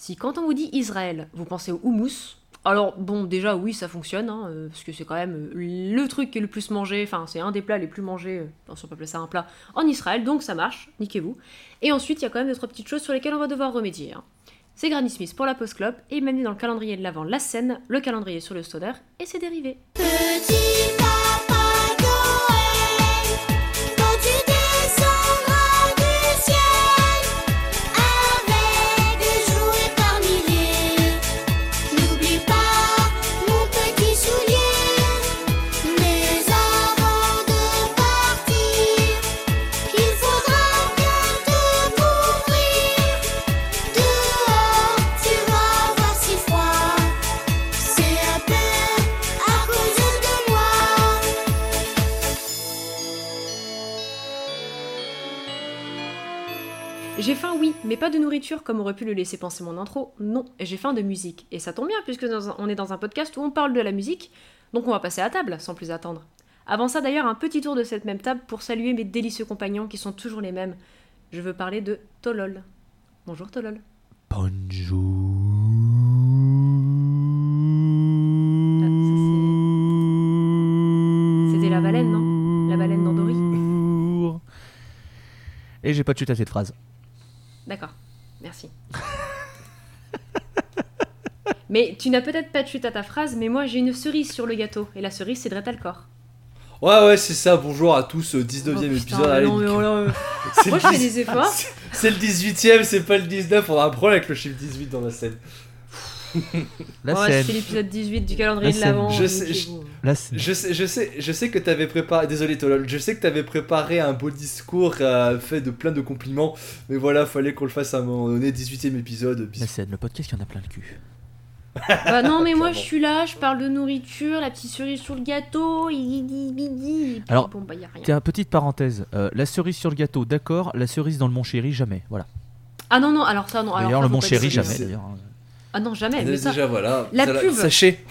Si quand on vous dit Israël, vous pensez au houmous, alors bon, déjà oui, ça fonctionne, hein, euh, parce que c'est quand même euh, le truc qui est le plus mangé, enfin c'est un des plats les plus mangés, euh, on peut appeler ça un plat, en Israël, donc ça marche, niquez-vous. Et ensuite, il y a quand même deux trois petites choses sur lesquelles on va devoir remédier. hein. C'est Granny Smith pour la post club et même dans le calendrier de l'avant la scène, le calendrier sur le stoner et ses dérivés. J'ai faim, oui, mais pas de nourriture comme aurait pu le laisser penser mon intro. Non, j'ai faim de musique. Et ça tombe bien puisque un- on est dans un podcast où on parle de la musique, donc on va passer à table sans plus attendre. Avant ça d'ailleurs, un petit tour de cette même table pour saluer mes délicieux compagnons qui sont toujours les mêmes. Je veux parler de Tolol. Bonjour Tolol. Ah, C'était la baleine, non? La baleine d'Andori. Et j'ai pas de chute à cette phrase. D'accord, merci. mais tu n'as peut-être pas de chute à ta phrase, mais moi j'ai une cerise sur le gâteau. Et la cerise, c'est Dretalcor. Ouais, ouais, c'est ça. Bonjour à tous, euh, 19 e Oh, putain, épisode. Allez, non, mais nickel. oh euh, C'est Moi le je fais 10 des efforts. C'est le 18ème, c'est pas le 19. On a un problème avec le chiffre 18 dans la scène. La Ouais, scène. c'est l'épisode 18 du calendrier La de l'avant. Je sais-. La. Je sais, je sais, je sais que t'avais préparé. Désolé, Tolol. Je sais que t'avais préparé un beau discours euh, fait de plein de compliments. Mais voilà, fallait qu'on le fasse à un moment donné. 18ème épisode. bisous. La scène, le podcast qui en a plein le cul. Bah non, mais moi je suis là, je parle de nourriture, la petite cerise sur le gâteau, idi bidi. Et puis, Alors, bon, bah y a rien. Tiens, petite parenthèse. euh, la cerise sur le gâteau, d'accord. La cerise dans le Mon Chéri, jamais. Voilà. Ah non, non, alors ça, non. D'ailleurs, le Mon Chéri, jamais. D'ailleurs. Ah non, jamais. Mais ça, Déjà, voilà. La pub. Sachez.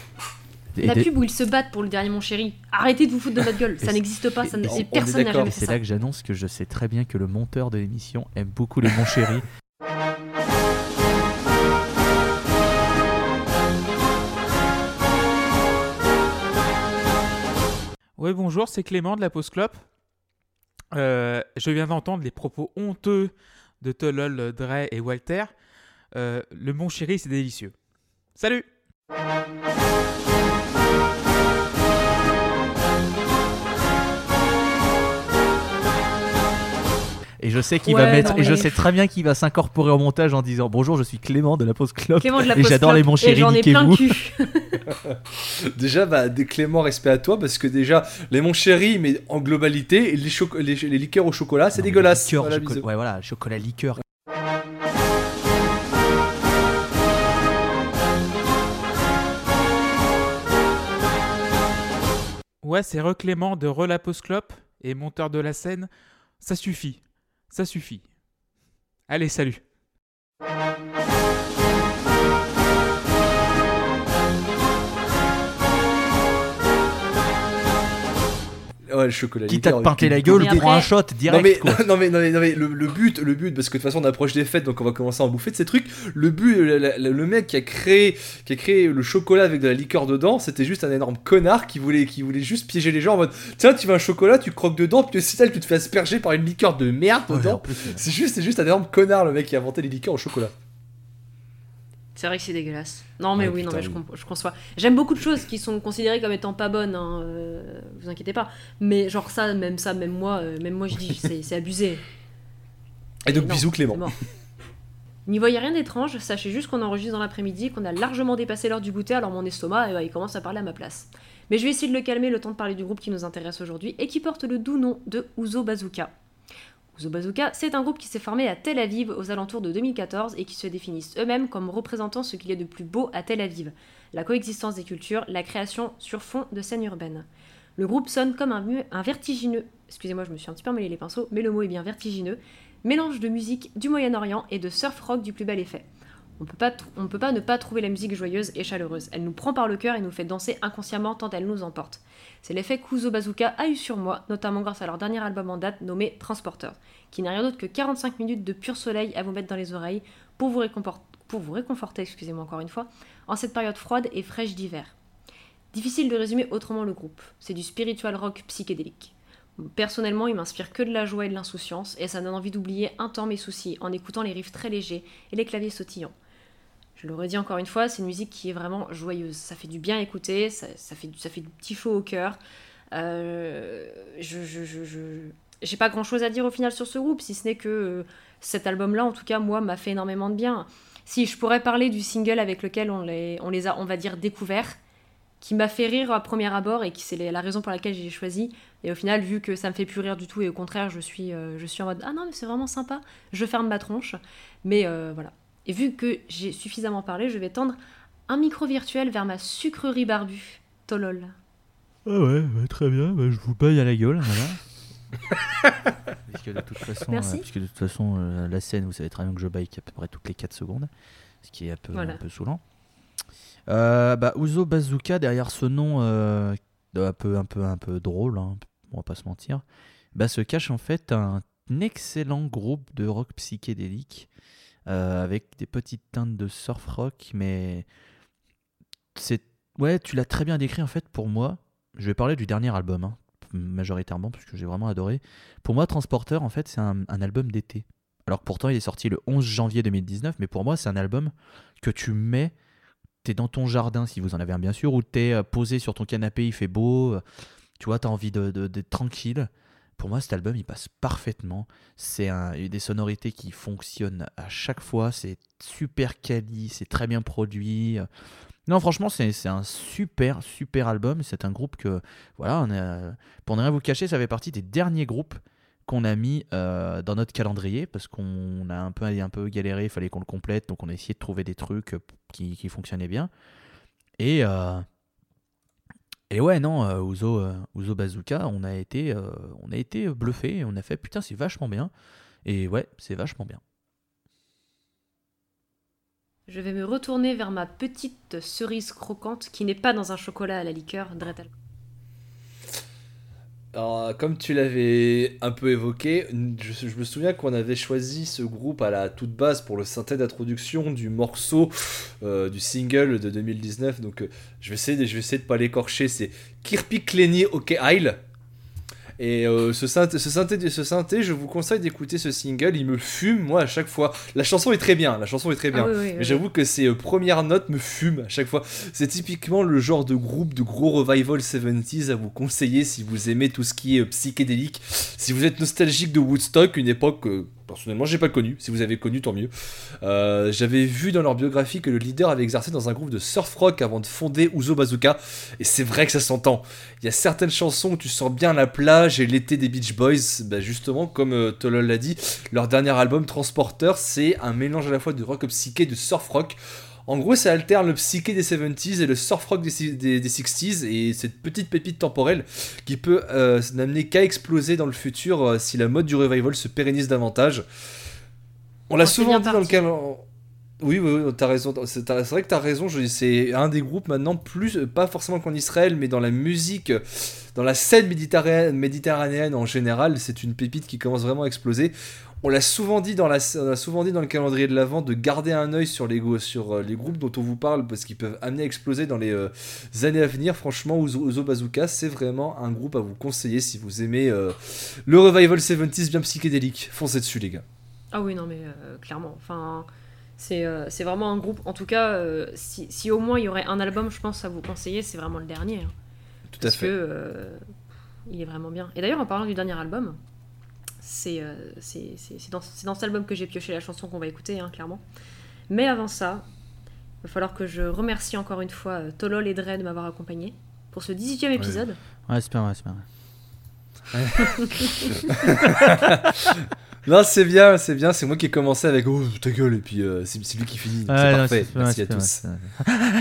La pub où ils se battent pour le dernier mon chéri. Arrêtez de vous foutre de notre gueule, ça n'existe pas, ça ne- on- personne n'a jamais fait c'est ça. là que j'annonce que je sais très bien que le monteur de l'émission aime beaucoup les Mon Chéri. Oui, bonjour, c'est Clément de la Pause Clope. Euh, je viens d'entendre les propos honteux de Tolol, Dre et Walter. Euh, le mon chéri, c'est délicieux. Salut Et je sais qu'il Ouais, va mettre, non, et je sais très bien qu'il va s'incorporer au montage en disant bonjour, je suis Clément de la pause club. Clément de la Et j'adore les mon chéri, J'en ai plein cul. Déjà, bah, des Clément, respect à toi. Parce que déjà, les mon chéri, mais en globalité, les, choco- les, les liqueurs au chocolat, c'est dégueulasse. liqueur, Voilà, ouais, voilà, chocolat liqueur. Ouais, c'est Reclément de Re la Pause Clope et monteur de la scène. Ça suffit. Ça suffit. Allez, salut Ouais, le chocolat Quitte à te pinter la gueule après- un shot direct. Non mais, quoi. non mais, non mais, non mais, le, le but, le but, parce que de toute façon on approche des fêtes, donc on va commencer à en bouffer de ces trucs. Le but, le, le- le mec qui a créé, qui a créé le chocolat avec de la liqueur dedans, c'était juste un énorme connard qui voulait, qui voulait juste piéger les gens en mode, tiens, tu veux un chocolat, tu croques dedans, puis au final tu te fais asperger par une liqueur de merde dedans. C'est juste, c'est juste un énorme connard le mec qui a inventé les liqueurs au chocolat. C'est vrai que c'est dégueulasse. Non, mais Ouais, oui, non, mais je, oui. comp- je conçois. J'aime beaucoup de choses qui sont considérées comme étant pas bonnes, hein, euh, vous inquiétez pas. Mais genre ça, même ça, même moi, euh, même moi je dis, c'est c'est abusé. Et donc Non, bisous Clément. N'y voyez rien d'étrange, sachez juste qu'on enregistre dans l'après-midi, qu'on a largement dépassé l'heure du goûter, alors mon estomac, eh ben, il commence à parler à ma place. Mais je vais essayer de le calmer le temps de parler du groupe qui nous intéresse aujourd'hui et qui porte le doux nom de Ouzo Bazooka. Ouzo Bazooka, c'est un groupe qui s'est formé à Tel Aviv aux alentours de 2014 et qui se définissent eux-mêmes comme représentant ce qu'il y a de plus beau à Tel Aviv, la coexistence des cultures, la création sur fond de scène urbaine. Le groupe sonne comme un, un vertigineux, excusez-moi je me suis un petit peu emmêlé les pinceaux, mais le mot est bien vertigineux, mélange de musique du Moyen-Orient et de surf rock du plus bel effet. On peut pas, on peut pas ne pas trouver la musique joyeuse et chaleureuse. Elle nous prend par le cœur et nous fait danser inconsciemment tant elle nous emporte. C'est l'effet qu'Uzo Bazooka a eu sur moi, notamment grâce à leur dernier album en date nommé Transporter, qui n'est rien d'autre que 45 minutes de pur soleil à vous mettre dans les oreilles pour vous, réconfor- pour vous réconforter, excusez-moi encore une fois, en cette période froide et fraîche d'hiver. Difficile de résumer autrement le groupe. C'est du spiritual rock psychédélique. Personnellement, il m'inspire que de la joie et de l'insouciance, et ça donne envie d'oublier un temps mes soucis en écoutant les riffs très légers et les claviers sautillants. Je le redis encore une fois, c'est une musique qui est vraiment joyeuse. Ça fait du bien à écouter, ça, fait, ça fait du petit chaud au cœur. Euh, je, je, je, j'ai pas grand chose à dire au final sur ce groupe, si ce n'est que euh, cet album-là, en tout cas, moi, m'a fait énormément de bien. Si je pourrais parler du single avec lequel on les, on les a, on va dire, découverts, qui m'a fait rire à premier abord et qui c'est la raison pour laquelle j'ai choisi. Et au final, vu que ça me fait plus rire du tout et au contraire, je suis, euh, je suis en mode ah non mais c'est vraiment sympa, je ferme ma tronche. Mais voilà. Et vu que j'ai suffisamment parlé, je vais tendre un micro virtuel vers ma sucrerie barbue, Tolol. Ah ouais, très bien, bah, je vous baille à la gueule, voilà. puisque de toute façon, Merci. euh, puisque de toute façon euh, la scène, vous savez très bien que je baille à peu près toutes les 4 secondes, ce qui est un peu, Voilà. un peu saoulant. Euh, bah, Uzo Bazooka, derrière ce nom euh, un, peu, un, peu, un peu drôle, hein, on va pas se mentir, bah, se cache en fait un excellent groupe de rock psychédélique euh, avec des petites teintes de surf rock, mais c'est ouais, tu l'as très bien décrit en fait pour moi. Je vais parler du dernier album, hein, majoritairement, parce que j'ai vraiment adoré. Pour moi, Transporteur, en fait, c'est un, album d'été. Alors pourtant, il est sorti le 11 janvier 2019, mais pour moi, c'est un album que tu mets, t'es dans ton jardin, si vous en avez un bien sûr, ou t'es euh, posé sur ton canapé, il fait beau, euh, tu vois, t'as envie de- de- d'être tranquille. Pour moi, cet album, il passe parfaitement. C'est des sonorités qui fonctionnent à chaque fois. C'est super quali, c'est très bien produit. Non, franchement, c'est un super, super album. C'est un groupe que, voilà, on a, pour ne rien vous cacher, ça fait partie des derniers groupes qu'on a mis euh, dans notre calendrier parce qu'on a un peu, un peu galéré, il fallait qu'on le complète, donc on a essayé de trouver des trucs euh, qui, qui fonctionnaient bien. Et, euh, et ouais, non, euh, euh, Ouzo Bazooka, on a été, euh, on bluffé on a fait putain, c'est vachement bien. Et ouais, c'est vachement bien. Je vais me retourner vers ma petite cerise croquante qui n'est pas dans un chocolat à la liqueur, Dretel. Alors, comme tu l'avais un peu évoqué, je, me souviens qu'on avait choisi ce groupe à la toute base pour le synthé d'introduction du morceau euh, du single de 2019. Donc, euh, je vais essayer, de, je vais essayer de pas l'écorcher. C'est Kirpi Kleni Ok Isle. Et euh, ce, synthé, ce, synthé, ce synthé, je vous conseille d'écouter ce single. Il me fume, moi, à chaque fois. La chanson est très bien. La chanson est très bien. Ah oui, oui, Mais oui. j'avoue que ces euh, premières notes me fument à chaque fois. C'est typiquement le genre de groupe de gros revival 70s à vous conseiller si vous aimez tout ce qui est euh, psychédélique. Si vous êtes nostalgique de Woodstock, une époque que personnellement j'ai pas connue. Si vous avez connu, tant mieux. Euh, J'avais vu dans leur biographie que le leader avait exercé dans un groupe de surf rock avant de fonder Uzo Bazooka. Et c'est vrai que ça s'entend. Il y a certaines chansons où tu sens bien la plage et l'été des Beach Boys. Bah justement, comme euh, l'a dit, leur dernier album Transporteur, c'est un mélange à la fois de rock psyché et de surf rock. En gros, ça alterne le psyché des 70s et le surf rock des, si- des- des 60s et cette petite pépite temporelle qui peut euh, n'amener qu'à exploser dans le futur euh, si la mode du revival se pérennise davantage. On l'a souvent dit dans le cadre. Oui, oui, oui, t'as raison. C'est vrai que t'as raison. C'est un des groupes maintenant, plus euh, pas forcément qu'en Israël, mais dans la musique, dans la scène méditerranéenne, méditerranéenne en général, c'est une pépite qui commence vraiment à exploser. On l'a souvent dit dans la, on l'a souvent dit dans le calendrier de l'avant de garder un œil sur les sur euh, les groupes dont on vous parle parce qu'ils peuvent amener à exploser dans les euh, années à venir. Franchement, Uzo, Uzo Bazooka, c'est vraiment un groupe à vous conseiller si vous aimez euh, le revival 70s bien psychédélique. Foncez dessus, les gars. Ah oui, non, mais euh, clairement. Enfin, c'est c'est vraiment un groupe. En tout cas, si, si au moins il y aurait un album, je pense, à vous conseiller, c'est vraiment le dernier. hein. Tout à parce fait. que il est vraiment bien. Et d'ailleurs, en parlant du dernier album, c'est euh, c'est dans, c'est dans cet album que j'ai pioché la chanson qu'on va écouter, hein, clairement. Mais avant ça, il va falloir que je remercie encore une fois euh, Tolol et Dre de m'avoir accompagné pour ce 18e épisode. Ouais, c'est pas vrai, c'est pas. Non, c'est bien, c'est bien. C'est moi qui ai commencé avec oh ta gueule et puis euh, c'est lui qui finit. c'est Ouais, parfait. pas Merci à tous.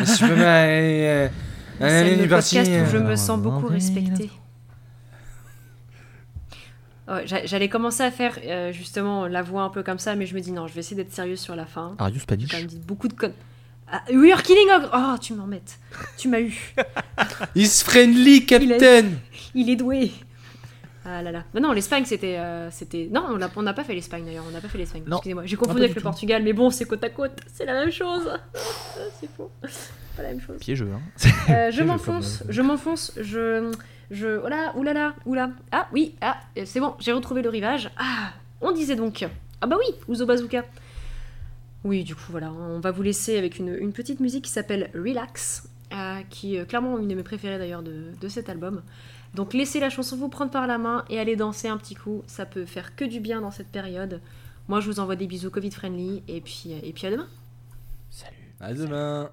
c'est euh, le podcast où je me sens beaucoup respectée. J'allais commencer à faire euh, justement la voix un peu comme ça, mais je me dis non, je vais essayer d'être sérieuse sur la fin. Are you Spanish quand même dit beaucoup de connes. Ah, we are killing Ogre Oh, tu m'embêtes. Tu m'as eu. Is friendly, Captain. Il est doué. Ah là là. Non, l'Espagne c'était. euh, c'était... Non, on n'a on n'a pas fait l'Espagne d'ailleurs, on n'a pas fait l'Espagne. Excusez-moi, j'ai confondu du avec le tout. Portugal, mais bon, c'est côte à côte, c'est la même chose. c'est faux. Pas la même chose. Piégeux, hein. Euh, je m'enfonce, comme, je m'enfonce, je. Je. Oh là, oulala, oula. Ah oui, ah, euh, c'est bon, j'ai retrouvé le rivage. Ah, on disait donc. Ah bah oui, Ouzo Bazooka. Oui, du coup, voilà, on va vous laisser avec une, petite musique qui s'appelle Relax, euh, qui est clairement une de mes préférées d'ailleurs de, de cet album. Donc laissez la chanson vous prendre par la main et allez danser un petit coup, ça peut faire que du bien dans cette période. Moi, je vous envoie des bisous Covid friendly et puis, et puis à demain. Salut. À demain.